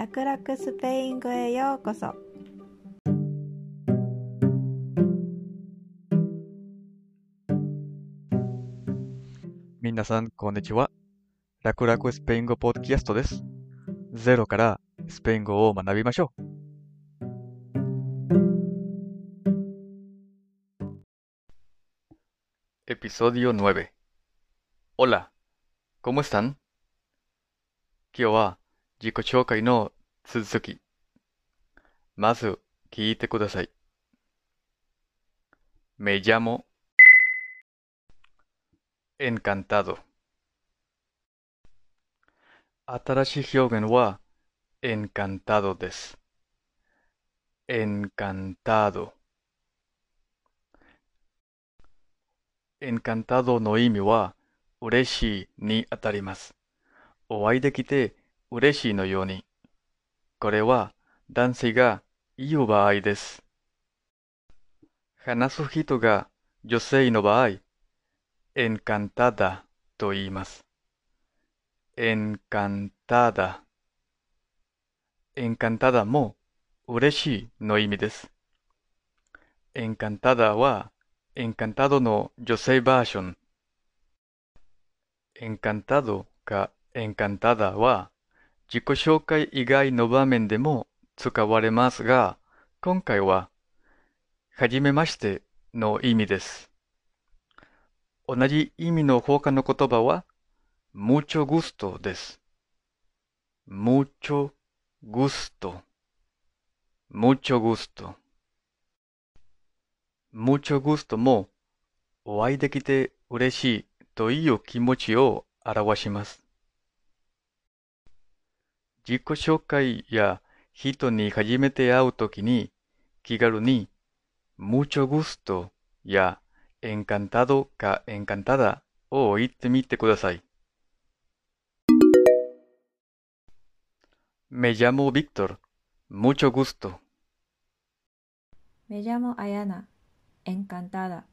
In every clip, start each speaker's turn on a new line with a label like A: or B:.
A: 楽々スペイン語へようこそ
B: 皆さん、こんにちは。楽々スペイン語ポッドキャストです。ゼロからスペイン語を学びましょう。Episodio 9 Hola, ¿cómo están? 今日は自己紹介の続き。まず聞いてください。Me llamo encantado。新しい表現は encantado です。encantado。encantado の意味は嬉しいにあたります。お会いできて嬉しいのように。これは男性がい言う場合です。話す人が女性の場合、エンカンタダと言います。エンカンタダ。エンカンタダも嬉しいの意味です。エンカンタダはエンカンタドの女性バージョン。エンカンタドかエンカンタダは自己紹介以外の場面でも使われますが、今回ははじめましての意味です。同じ意味の他の言葉は、mucho gusto です。mucho gusto。mucho gusto。mucho gusto も、お会いできて嬉しいという気持ちを表します。自己紹介や人に初めて会うときに、気軽に、mucho gusto や encantado か encantada を言ってみてください。Me llamo Víctor. Mucho gusto.
A: Me llamo Ayana encantada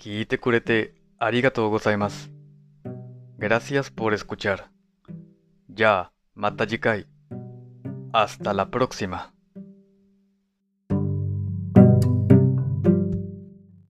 B: 聞いてくれてありがとうございます。Gracias por escuchar. じゃあ、また次回。Hasta la próxima.